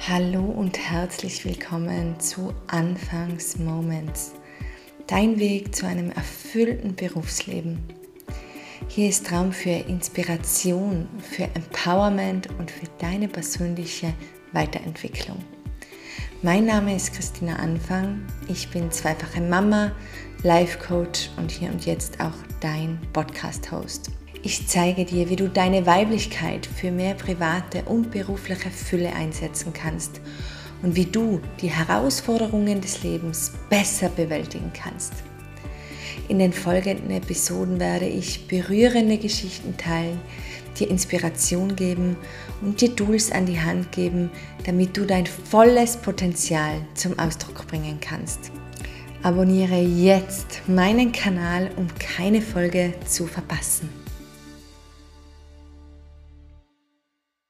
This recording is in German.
Hallo und herzlich willkommen zu Anfangsmoments, dein Weg zu einem erfüllten Berufsleben. Hier ist Raum für Inspiration, für Empowerment und für deine persönliche Weiterentwicklung. Mein Name ist Christina Anfang, ich bin zweifache Mama, Life Coach und hier und jetzt auch dein Podcast-Host. Ich zeige dir, wie du deine Weiblichkeit für mehr private und berufliche Fülle einsetzen kannst und wie du die Herausforderungen des Lebens besser bewältigen kannst. In den folgenden Episoden werde ich berührende Geschichten teilen, dir Inspiration geben und dir Tools an die Hand geben, damit du dein volles Potenzial zum Ausdruck bringen kannst. Abonniere jetzt meinen Kanal, um keine Folge zu verpassen.